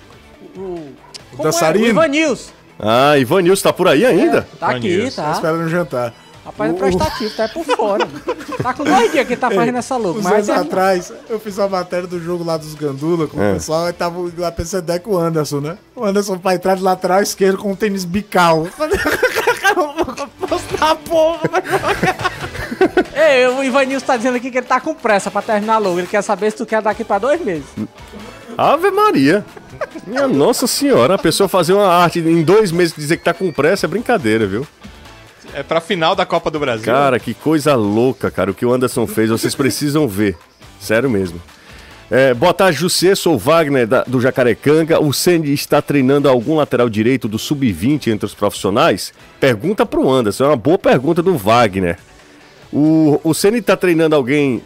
Speaker 6: O. o como
Speaker 2: dançarino?
Speaker 6: É? O Ivanilson.
Speaker 1: Ah, Ivan Nilson tá por aí ainda?
Speaker 6: Tá aqui,
Speaker 5: Ivanilson.
Speaker 6: tá.
Speaker 2: Esperando o jantar.
Speaker 6: Rapaz, é
Speaker 2: O-
Speaker 6: prestativo, tá por fora. tá com dois dias que ele tá fazendo essa louca.
Speaker 2: Uns
Speaker 6: Mas
Speaker 2: anos
Speaker 6: é-
Speaker 2: atrás, eu fiz uma matéria do jogo lá dos Gandula com
Speaker 1: É.
Speaker 2: o pessoal e tava lá PCD com o Anderson, né? O Anderson pra entrar de lateral esquerdo com um tênis bical. Eu falei, Postar a porra,
Speaker 6: Ei, o Ivanilson tá dizendo aqui que ele tá com pressa pra terminar logo. Ele quer saber se tu quer daqui pra dois meses.
Speaker 1: Ave Maria. Minha nossa senhora, a pessoa fazer uma arte em dois meses e dizer que tá com pressa é brincadeira, viu?
Speaker 5: É pra final da Copa do Brasil.
Speaker 1: Cara, que coisa louca, cara, o que o Anderson fez, vocês precisam ver. Sério mesmo. É, boa tarde, Jussê, sou o Wagner da- do Jacarecanga. O Sandy está treinando algum lateral direito do Sub-20 entre os profissionais? Pergunta pro Anderson, é uma boa pergunta do Wagner. O, o Sandy tá treinando alguém.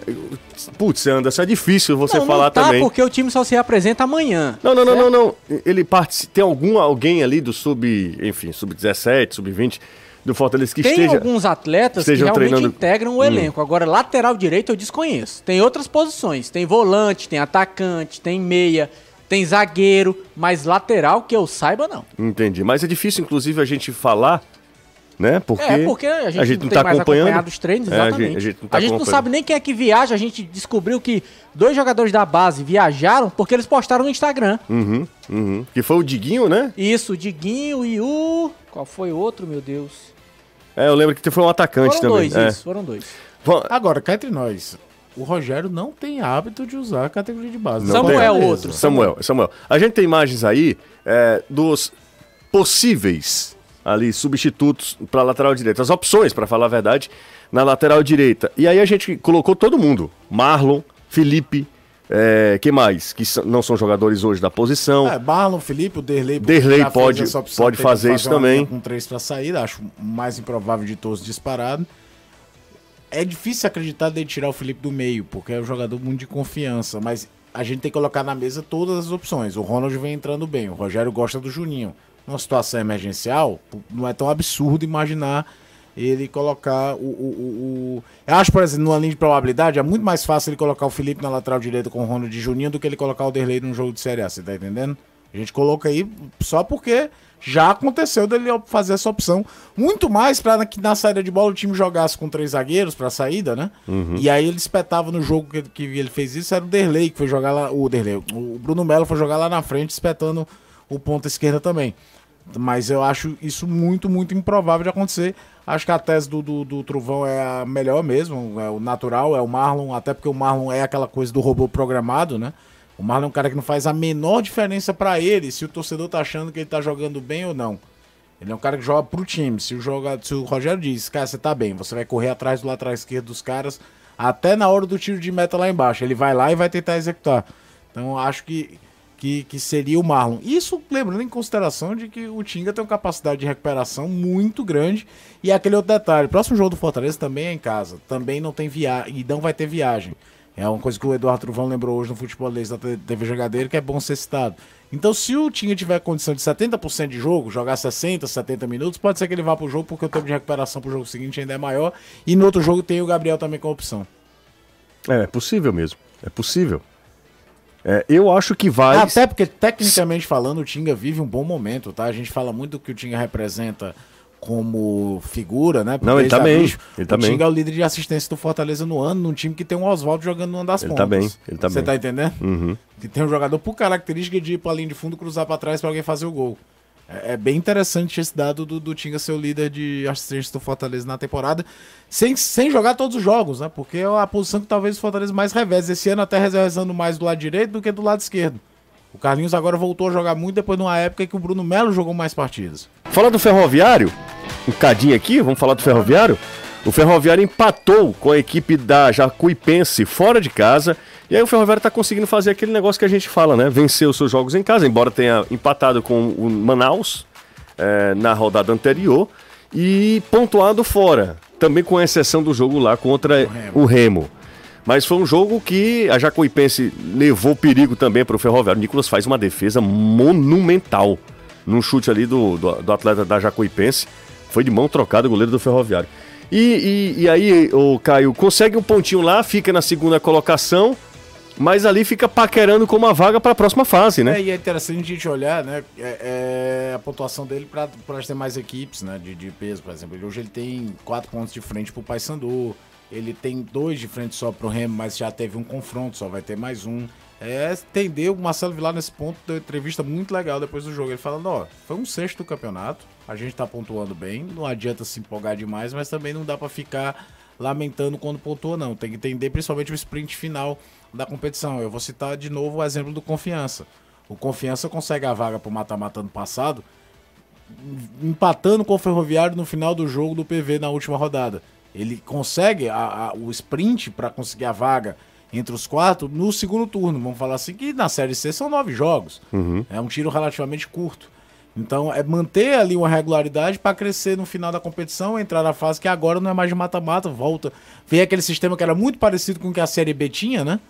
Speaker 1: Putz, Anderson, é difícil você
Speaker 6: não,
Speaker 1: falar
Speaker 6: não tá,
Speaker 1: também.
Speaker 6: porque o time só se apresenta amanhã.
Speaker 1: Não, não, não, não, não. Ele participa. Tem algum alguém ali do sub, enfim, sub-17, sub-20 do Fortaleza que
Speaker 6: Tem
Speaker 1: esteja.
Speaker 6: alguns atletas que realmente
Speaker 1: treinando- Hum.
Speaker 6: integram o elenco. Agora, lateral direito eu desconheço. Tem outras posições. Tem volante, tem atacante, tem meia, tem zagueiro. Mas lateral que eu saiba, não.
Speaker 1: Entendi. Mas é difícil, inclusive, a gente falar, né? Porque,
Speaker 6: é, porque a gente, não,
Speaker 1: não
Speaker 6: tem
Speaker 1: tá
Speaker 6: mais
Speaker 1: acompanhando.
Speaker 6: acompanhado os treinos,
Speaker 1: É, a
Speaker 6: exatamente.
Speaker 1: gente- a gente não tá acompanhando.
Speaker 6: sabe nem quem é que viaja. A gente descobriu que dois jogadores da base viajaram porque eles postaram no Instagram.
Speaker 1: Uhum, uhum. Que foi o Diguinho, né?
Speaker 6: Isso, o Diguinho e o... Qual foi o outro, meu Deus?
Speaker 1: É, eu lembro que foi um atacante
Speaker 6: Foram
Speaker 1: também.
Speaker 6: dois,
Speaker 1: é.
Speaker 6: isso, foram dois.
Speaker 1: Bom,
Speaker 2: Agora, cá entre nós, o Rogério não tem hábito de usar a categoria de base.
Speaker 1: Não
Speaker 6: Samuel,
Speaker 1: tem.
Speaker 6: outro.
Speaker 1: Samuel, Samuel. A gente tem imagens aí é, dos possíveis ali substitutos para lateral direita, as opções, para falar a verdade, na lateral direita. E aí a gente colocou todo mundo: Marlon, Felipe, é, que mais? Que não são jogadores hoje da posição.
Speaker 2: É, Marlon, Felipe, o Derlei,
Speaker 1: Derlei pode- pode fazer isso também.
Speaker 2: Com três pra saída, acho mais improvável de todos disparado. É difícil acreditar de tirar o Felipe do meio, porque é um jogador muito de confiança, mas a gente tem que colocar na mesa todas as opções. O Ronald vem entrando bem, o Rogério gosta do Juninho. Numa situação emergencial, não é tão absurdo imaginar ele colocar o, o, o- Eu acho, por exemplo, numa linha de probabilidade, é muito mais fácil ele colocar o Felipe na lateral direita com o Ronald e Juninho do que ele colocar o Derlei num jogo de Série A, você tá entendendo? A gente coloca aí só porque já aconteceu dele fazer essa opção. Muito mais para que na saída de bola o time jogasse com três zagueiros pra saída, né? E aí ele espetava no jogo que, que ele fez isso, era o Derlei que foi jogar lá. O Derlei, o Bruno Melo foi jogar lá na frente, espetando o ponta esquerda também. Mas eu acho isso muito, muito improvável de acontecer. Acho que a tese do, do, do Trovão é a melhor mesmo, é o natural, é o Marlon, até porque o Marlon é aquela coisa do robô programado, né? O Marlon é um cara que não faz a menor diferença pra ele se o torcedor tá achando que ele tá jogando bem ou não. Ele é um cara que joga pro time. Se o, joga, se o Rogério diz, cara, você tá bem, você vai correr atrás do lateral esquerdo dos caras até na hora do tiro de meta lá embaixo. Ele vai lá e vai tentar executar. Então acho que, que, que seria o Marlon. Isso lembrando em consideração de que o Tinga tem uma capacidade de recuperação muito grande. E aquele outro detalhe: próximo jogo do Fortaleza também é em casa. Também não tem viagem. E não vai ter viagem. É uma coisa que o Eduardo Truvão lembrou hoje no Futebolês da TV Jogadeiro, que é bom ser citado. Então, se o Tinga tiver condição de 70% de jogo, jogar 60, 70 minutos, pode ser que ele vá pro jogo, porque o tempo de recuperação pro jogo seguinte ainda é maior. E no outro jogo tem o Gabriel também com opção.
Speaker 1: É, é possível mesmo. É possível. É, eu acho que vai.
Speaker 2: Até porque, tecnicamente falando, o Tinga vive um bom momento, tá? A gente fala muito do que o Tinga representa como figura, né?
Speaker 1: Não, ele tá
Speaker 2: a
Speaker 1: bem,
Speaker 2: bicho,
Speaker 1: ele tá
Speaker 2: o Tinga
Speaker 1: bem.
Speaker 2: é o líder de assistência do Fortaleza no ano, num time que tem um Oswaldo jogando numa das
Speaker 1: Ele
Speaker 2: pontas.
Speaker 1: tá bem, ele tá
Speaker 2: Você
Speaker 1: bem.
Speaker 2: tá entendendo?
Speaker 1: Uhum.
Speaker 2: Que tem um jogador por característica de ir pra linha de fundo, cruzar pra trás pra alguém fazer o gol. É, é bem interessante esse dado do, do Tinga ser o líder de assistência do Fortaleza na temporada, sem, sem jogar todos os jogos, né? Porque é a posição que talvez o Fortaleza mais reveze. Esse ano até revezando mais do lado direito do que do lado esquerdo. O Carlinhos agora voltou a jogar muito depois de uma época que o Bruno Melo jogou mais partidas.
Speaker 1: Fala do Ferroviário, um cadinho aqui, vamos falar do Ferroviário. O Ferroviário empatou com a equipe da Jacuipense fora de casa. E aí o Ferroviário tá conseguindo fazer aquele negócio que a gente fala, né? Vencer os seus jogos em casa, embora tenha empatado com o Manaus eh, na rodada anterior e pontuado fora. Também com exceção do jogo lá contra o Remo. Mas foi um jogo que a Jacuipense levou perigo também para o Ferroviário. O Nicolas faz uma defesa monumental num chute ali do, do, do atleta da Jacuipense. Foi de mão trocada o goleiro do Ferroviário. E, e, e aí, o Caio, consegue um pontinho lá, fica na segunda colocação, mas ali fica paquerando com uma vaga para a próxima fase, né?
Speaker 2: É, e é interessante a gente olhar, né, é, é a pontuação dele para as demais equipes, né, de, de peso, por exemplo. Hoje ele tem quatro pontos de frente pro Paysandu, ele tem dois de frente só pro Remo, mas já teve um confronto, só vai ter mais um. É, entendeu? O Marcelo Vilar nesse ponto deu entrevista muito legal depois do jogo. Ele falando, ó, foi um sexto do campeonato, a gente tá pontuando bem, não adianta se empolgar demais, mas também não dá pra ficar lamentando quando pontua, não. Tem que entender principalmente o sprint final da competição. Eu vou citar de novo o exemplo do Confiança. O Confiança consegue a vaga pro mata-mata ano passado, empatando com o Ferroviário no final do jogo do PV na última rodada. Ele consegue a- a- o sprint para conseguir a vaga entre os quatro no segundo turno. Vamos falar assim que na Série C são nove jogos. É um tiro relativamente curto. Então é manter ali uma regularidade para crescer no final da competição, entrar na fase que agora não é mais de mata-mata, volta. Vem aquele sistema que era muito parecido com o que a Série B tinha, né?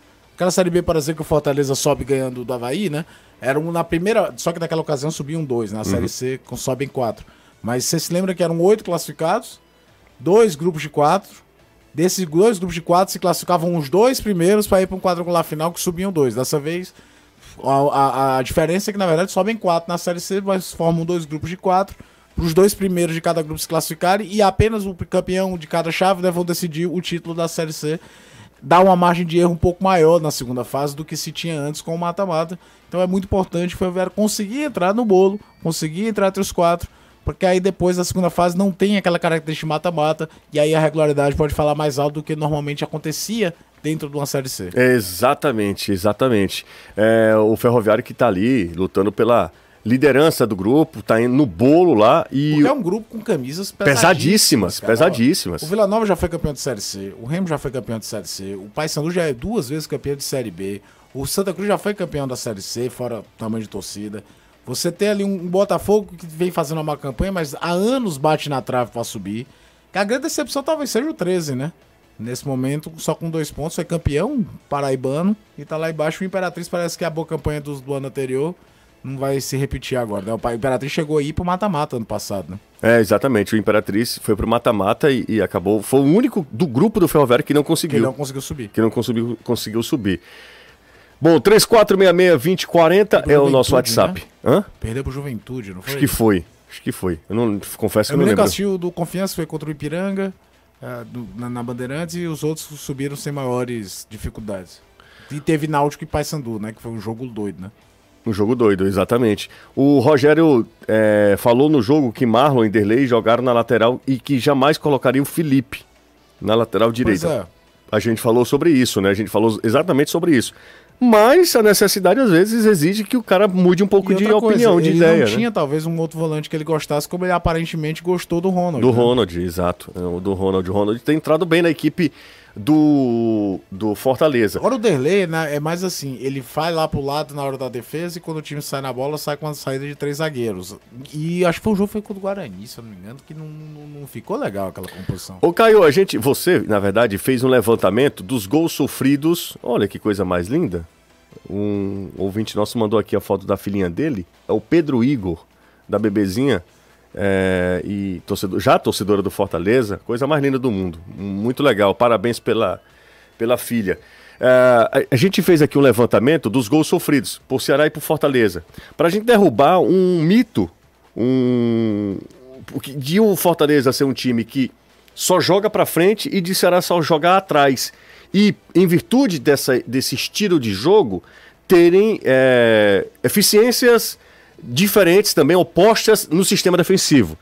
Speaker 2: Aquela Série B, por exemplo, que o Fortaleza sobe ganhando do Havaí, né? Era um na primeira. Só que naquela ocasião subiam dois, na Série C com- sobem quatro. Mas você se lembra que eram oito classificados, dois grupos de quatro. Desses dois grupos de quatro se classificavam os dois primeiros para ir para um quadrangular final que subiam dois. Dessa vez, a, a- a diferença é que na verdade sobem quatro na Série C, mas formam dois grupos de quatro. Para os dois primeiros de cada grupo se classificarem e apenas o campeão de cada chave né, vão decidir o título da Série C. Dá uma margem de erro um pouco maior na segunda fase do que se tinha antes com o mata-mata. Então é muito importante o Ferroviário conseguir entrar no bolo, conseguir entrar entre os quatro, porque aí depois da segunda fase não tem aquela característica de mata-mata e aí a regularidade pode falar mais alto do que normalmente acontecia dentro de uma Série C.
Speaker 1: Exatamente, exatamente. É, o Ferroviário que tá ali lutando pela liderança do grupo, tá indo no bolo lá e.
Speaker 2: Porque é um grupo com camisas
Speaker 1: Pesadíssimas,
Speaker 2: cara.
Speaker 1: pesadíssimas.
Speaker 2: O Vila Nova já foi campeão de Série C, o Remo já foi campeão de Série C, o Paysandu já é duas vezes campeão de Série B, o Santa Cruz já foi campeão da Série C, fora tamanho de torcida. Você tem ali um Botafogo que vem fazendo uma má campanha, mas há anos bate na trave pra subir. Que a grande decepção talvez seja o 13, né? Nesse momento, só com dois pontos, é campeão paraibano e tá lá embaixo. O Imperatriz parece que a boa campanha do, do ano anterior não vai se repetir agora, né? O Imperatriz chegou aí pro mata-mata ano passado, né?
Speaker 1: É, exatamente. O Imperatriz foi pro mata-mata e, e acabou. Foi o único do grupo do Ferroviário que não
Speaker 2: Que
Speaker 1: conseguiu.
Speaker 2: ele não conseguiu subir.
Speaker 1: que não conseguiu, conseguiu subir. Bom, 3466-2040 é o nosso WhatsApp. Hã?
Speaker 2: Perdeu pro Juventude, não foi?
Speaker 1: Acho que foi. Acho que foi. Eu não confesso que
Speaker 2: Eu
Speaker 1: eu não
Speaker 2: lembro que o do Confiança, foi contra o Ipiranga, ah, do- na, na Bandeirantes, e os outros subiram sem maiores dificuldades. E teve Náutico e Paysandu, né? Que foi um jogo doido, né?
Speaker 1: Um jogo doido, exatamente. O Rogério é, falou no jogo que Marlon e Derlei jogaram na lateral e que jamais colocariam o Felipe na lateral direita.
Speaker 2: Pois é.
Speaker 1: A gente falou sobre isso, né? A gente falou exatamente sobre isso. Mas a necessidade, às vezes, exige que o cara mude um pouco de
Speaker 2: coisa,
Speaker 1: opinião, de
Speaker 2: ele
Speaker 1: ideia.
Speaker 2: não
Speaker 1: né?
Speaker 2: tinha talvez um outro volante que ele gostasse, como ele aparentemente gostou do Ronald.
Speaker 1: Do
Speaker 2: né?
Speaker 1: Ronald, exato. É, o do Ronald. O Ronald tem entrado bem na equipe do, do Fortaleza.
Speaker 2: Agora o Derlei né, é mais assim, ele vai lá pro lado na hora da defesa e quando o time sai na bola, sai com a saída de três zagueiros. E acho que foi o jogo foi contra o Guarani, se eu não me engano, que não, não, não ficou legal aquela composição.
Speaker 1: Ô Caio, a gente, você, na verdade, fez um levantamento dos gols sofridos. Olha que coisa mais linda. Um ouvinte nosso mandou aqui a foto da filhinha dele. É o Pedro Igor, da bebezinha. É, e torcedor, já torcedora do Fortaleza. Coisa mais linda do mundo. Muito legal. Parabéns pela, pela filha. É, a, gente fez aqui um levantamento dos gols sofridos por Ceará e por Fortaleza. Para a gente derrubar um mito, um de o Fortaleza ser um time que só joga para frente e de Ceará só jogar atrás. E em virtude dessa, desse estilo de jogo, terem é, eficiências diferentes também, opostas no sistema defensivo.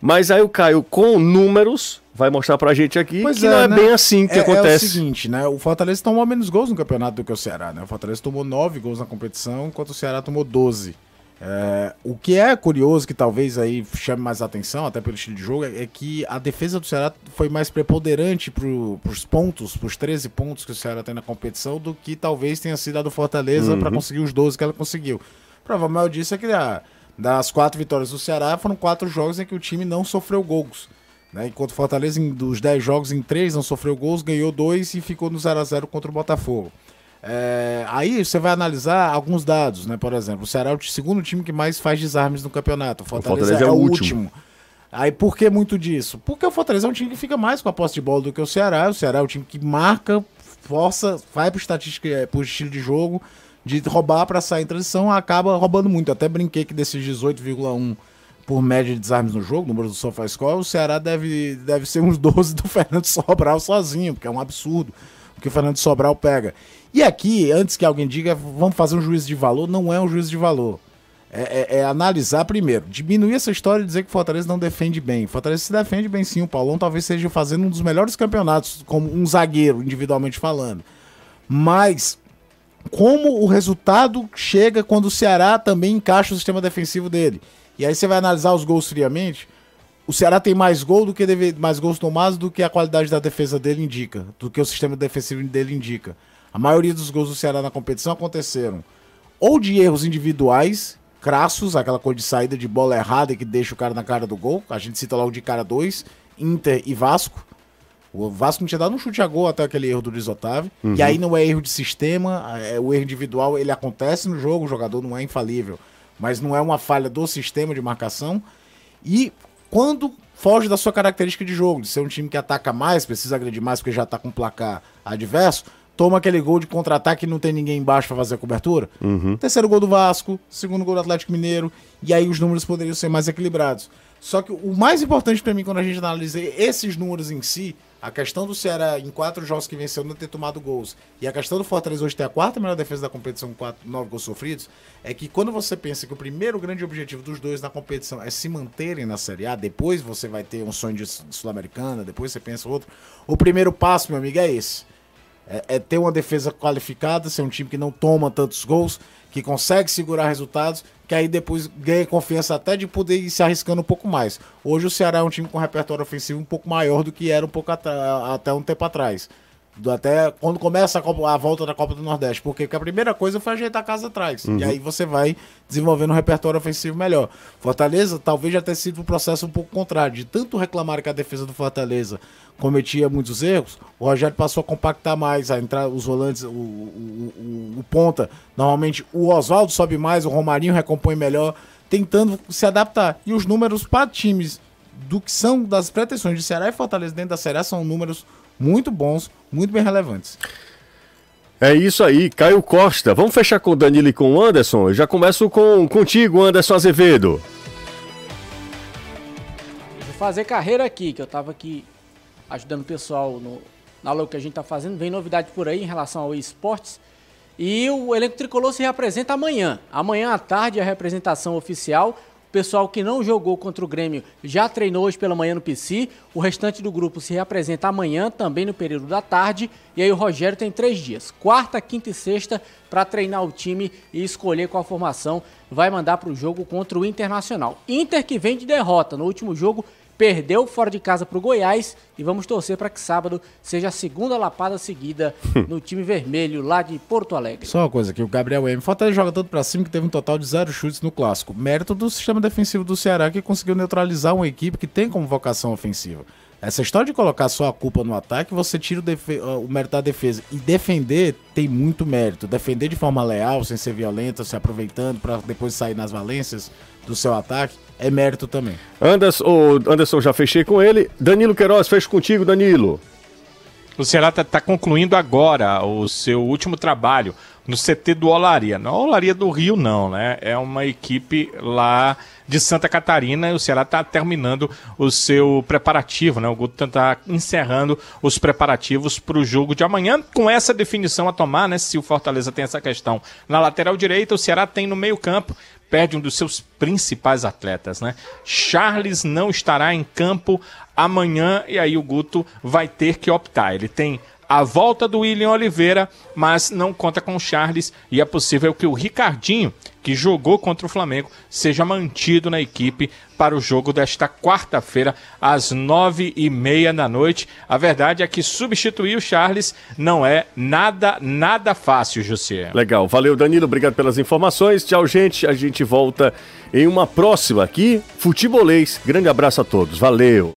Speaker 1: Mas aí o Caio, com números, vai mostrar pra gente aqui
Speaker 2: Pois
Speaker 1: que
Speaker 2: é,
Speaker 1: não é
Speaker 2: né?
Speaker 1: bem assim que
Speaker 2: É-
Speaker 1: acontece.
Speaker 2: É o seguinte, né? O Fortaleza tomou menos gols no campeonato do que o Ceará, né? O Fortaleza tomou 9 gols na competição, enquanto o Ceará tomou 12. É, o que é curioso, que talvez aí chame mais atenção, até pelo estilo de jogo, é, é que a defesa do Ceará foi mais preponderante pro, pros pontos, pros 13 pontos que o Ceará tem na competição, do que talvez tenha sido a do Fortaleza pra conseguir os 12 que ela conseguiu. Prova maior disso é que ah, das quatro vitórias do Ceará, foram quatro jogos em que o time não sofreu gols. Né? Enquanto o Fortaleza, em, dos 10 jogos, em 3 não sofreu gols, ganhou dois e ficou no 0 a 0 contra o Botafogo. É, aí você vai analisar alguns dados, né? Por exemplo, o Ceará é o segundo time que mais faz desarmes no campeonato. O Fortaleza,
Speaker 1: Fortaleza
Speaker 2: é,
Speaker 1: é
Speaker 2: o
Speaker 1: o
Speaker 2: último.
Speaker 1: último.
Speaker 2: Aí por que muito disso? Porque o Fortaleza é um time que fica mais com a posse de bola do que o Ceará. O Ceará é o time que marca, força, vai pro estatística, eh, pro estilo de jogo, de roubar para sair em transição, acaba roubando muito. Até brinquei que desses 18,1 por média de desarmes no jogo, números do SofaScore, o Ceará deve, deve ser uns 12 do Fernando Sobral sozinho, porque é um absurdo o que o Fernando Sobral pega. E aqui, antes que alguém diga, vamos fazer um juízo de valor, não é um juízo de valor. É, é- é analisar primeiro, diminuir essa história e dizer que o Fortaleza não defende bem. O Fortaleza se defende bem sim, o Paulão talvez esteja fazendo um dos melhores campeonatos, como um zagueiro, individualmente falando. Mas como o resultado chega quando o Ceará também encaixa o sistema defensivo dele. E aí você vai analisar os gols friamente. O Ceará tem mais gol do que deve, mais gols tomados do que a qualidade da defesa dele indica, do que o sistema defensivo dele indica. A maioria dos gols do Ceará na competição aconteceram ou de erros individuais, crassos, aquela coisa de saída de bola errada que deixa o cara na cara do gol. A gente cita logo de cara dois, Inter e Vasco. O Vasco não tinha dado um chute a gol até aquele erro do Luiz Otávio. E aí não é erro de sistema, é, o erro individual ele acontece no jogo, o jogador não é infalível. Mas não é uma falha do sistema de marcação. E quando foge da sua característica de jogo, de ser um time que ataca mais, precisa agredir mais porque já tá com um placar adverso, toma aquele gol de contra-ataque e não tem ninguém embaixo para fazer a cobertura. Terceiro gol do Vasco, segundo gol do Atlético Mineiro, e aí os números poderiam ser mais equilibrados. Só que o mais importante para mim quando a gente analisa esses números em si, a questão do Ceará em quatro jogos que venceu não ter tomado gols, e a questão do Fortaleza hoje ter a quarta melhor defesa da competição com quatro, nove gols sofridos, é que quando você pensa que o primeiro grande objetivo dos dois na competição é se manterem na Série A, depois você vai ter um sonho de Sul-Americana, depois você pensa outro, o primeiro passo, meu amigo, é esse. É, é ter uma defesa qualificada, ser um time que não toma tantos gols, que consegue segurar resultados, que aí depois ganha confiança até de poder ir se arriscando um pouco mais. Hoje o Ceará é um time com repertório ofensivo um pouco maior do que era um pouco até um tempo atrás. Do- até quando começa a, Copa- a volta da Copa do Nordeste. Porque, porque a primeira coisa foi ajeitar a casa atrás. E aí você vai desenvolvendo um repertório ofensivo melhor. Fortaleza talvez já tenha sido um processo um pouco contrário. De tanto reclamar que a defesa do Fortaleza cometia muitos erros, o Rogério passou a compactar mais, a entrar os volantes, o, o, o- o ponta. Normalmente o Oswaldo sobe mais, o Romarinho recompõe melhor, tentando se adaptar. E os números para times do que são das pretensões de Ceará e Fortaleza dentro da A são números muito bons, muito bem relevantes.
Speaker 1: É isso aí, Caio Costa. Vamos fechar com o Danilo e com o Anderson? Eu já começo com contigo, Anderson Azevedo.
Speaker 6: Vou fazer carreira aqui, que eu tava aqui ajudando o pessoal no, na aula que a gente tá fazendo. Vem novidade por aí em relação ao esportes. E o elenco tricolor se representa amanhã. Amanhã à tarde a representação oficial. Pessoal que não jogou contra o Grêmio já treinou hoje pela manhã no PC. O restante do grupo se representa amanhã, também no período da tarde. E aí o Rogério tem três dias, quarta, quinta e sexta, para treinar o time e escolher qual formação vai mandar para o jogo contra o Internacional. Inter que vem de derrota no último jogo, perdeu fora de casa para o Goiás e vamos torcer para que sábado seja a segunda lapada seguida no time vermelho lá de Porto Alegre.
Speaker 2: Só uma coisa aqui, o Gabriel M. Fortaleza joga tanto pra cima que teve um total de zero chutes no clássico. Mérito do sistema defensivo do Ceará que conseguiu neutralizar uma equipe que tem como vocação ofensiva. Essa história de colocar só a culpa no ataque, você tira o, o mérito da defesa. E defender tem muito mérito. Defender de forma leal, sem ser violenta, se aproveitando pra depois sair nas valências do seu ataque, é mérito também.
Speaker 1: Anderson, o Anderson já fechei com ele. Danilo Queiroz, fecho contigo, Danilo.
Speaker 5: O Ceará está concluindo agora o seu último trabalho no CT do Olaria. Não é Olaria do Rio, não, né? É uma equipe lá de Santa Catarina e o Ceará está terminando o seu preparativo, né? O Guto está encerrando os preparativos para o jogo de amanhã, com essa definição a tomar, né? Se o Fortaleza tem essa questão na lateral direita, o Ceará tem no meio-campo perde um dos seus principais atletas, né? Charles não estará em campo amanhã e aí o Guto vai ter que optar. Ele tem a volta do William Oliveira, mas não conta com o Charles e é possível que o Ricardinho, que jogou contra o Flamengo, seja mantido na equipe para o jogo desta quarta-feira às nove e meia da noite. A verdade é que substituir o Charles não é nada, nada fácil, José.
Speaker 1: Legal, valeu Danilo, obrigado pelas informações. Tchau, gente. A gente volta em uma próxima aqui, Futebolês. Grande abraço a todos, valeu.